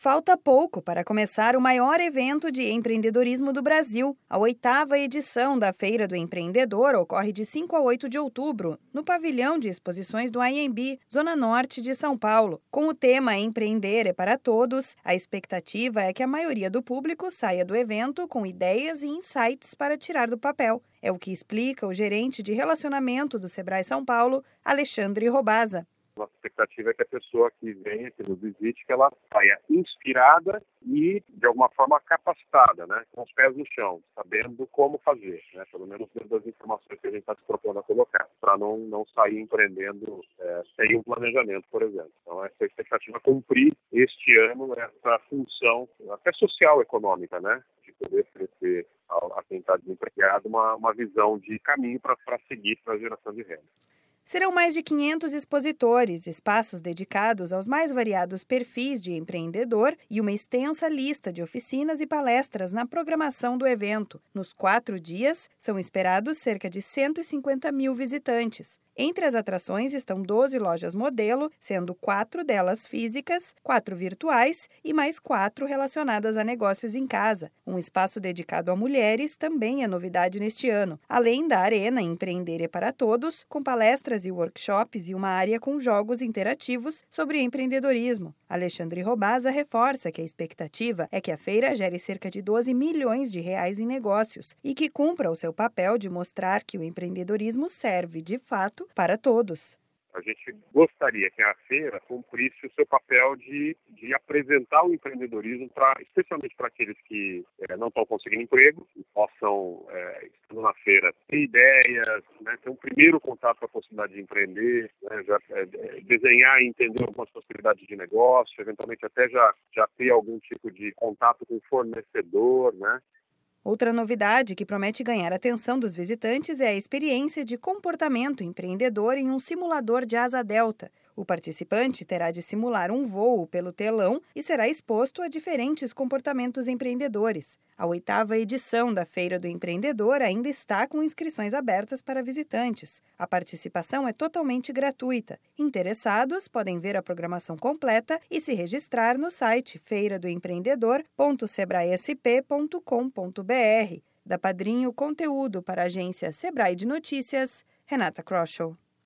Falta pouco para começar o maior evento de empreendedorismo do Brasil. A oitava edição da Feira do Empreendedor ocorre de 5 a 8 de outubro, no pavilhão de exposições do IMB, Zona Norte de São Paulo. Com o tema Empreender é para Todos, a expectativa é que a maioria do público saia do evento com ideias e insights para tirar do papel. É o que explica o gerente de relacionamento do Sebrae São Paulo, Alexandre Robaza. Nossa expectativa é que a pessoa que venha, que nos visite, que ela saia inspirada e, de alguma forma, capacitada, né? com os pés no chão, sabendo como fazer, né? pelo menos dentro das informações que a gente está se propondo a colocar, para não, não sair empreendendo é, sem um planejamento, por exemplo. Então, essa é expectativa cumprir este ano essa função, até social econômica, né? de poder oferecer a, a quem está desempregado uma, uma visão de caminho para seguir para a geração de renda. Serão mais de 500 expositores, espaços dedicados aos mais variados perfis de empreendedor e uma extensa lista de oficinas e palestras na programação do evento. Nos quatro dias, são esperados cerca de 150 mil visitantes. Entre as atrações estão 12 lojas modelo, sendo quatro delas físicas, quatro virtuais e mais quatro relacionadas a negócios em casa. Um espaço dedicado a mulheres também é novidade neste ano, além da Arena Empreender é para Todos, com palestras e workshops e uma área com jogos interativos sobre empreendedorismo. Alexandre Robaza reforça que a expectativa é que a feira gere cerca de 12 milhões de reais em negócios e que cumpra o seu papel de mostrar que o empreendedorismo serve, de fato, para todos. A gente gostaria que a feira cumprisse o seu papel de, de apresentar o empreendedorismo, pra, especialmente para aqueles que é, não estão conseguindo emprego, e possam, é, estando na feira, ter ideias, né, ter um primeiro contato com a possibilidade de empreender, né, já, é, desenhar e entender algumas possibilidades de negócio, eventualmente até já, já ter algum tipo de contato com o fornecedor, né? Outra novidade que promete ganhar a atenção dos visitantes é a experiência de comportamento empreendedor em um simulador de asa delta. O participante terá de simular um voo pelo telão e será exposto a diferentes comportamentos empreendedores. A oitava edição da Feira do Empreendedor ainda está com inscrições abertas para visitantes. A participação é totalmente gratuita. Interessados podem ver a programação completa e se registrar no site feiradoempreendedor.sebraesp.com.br. Da Padrinho Conteúdo para a agência Sebrae de Notícias, Renata Kroschel.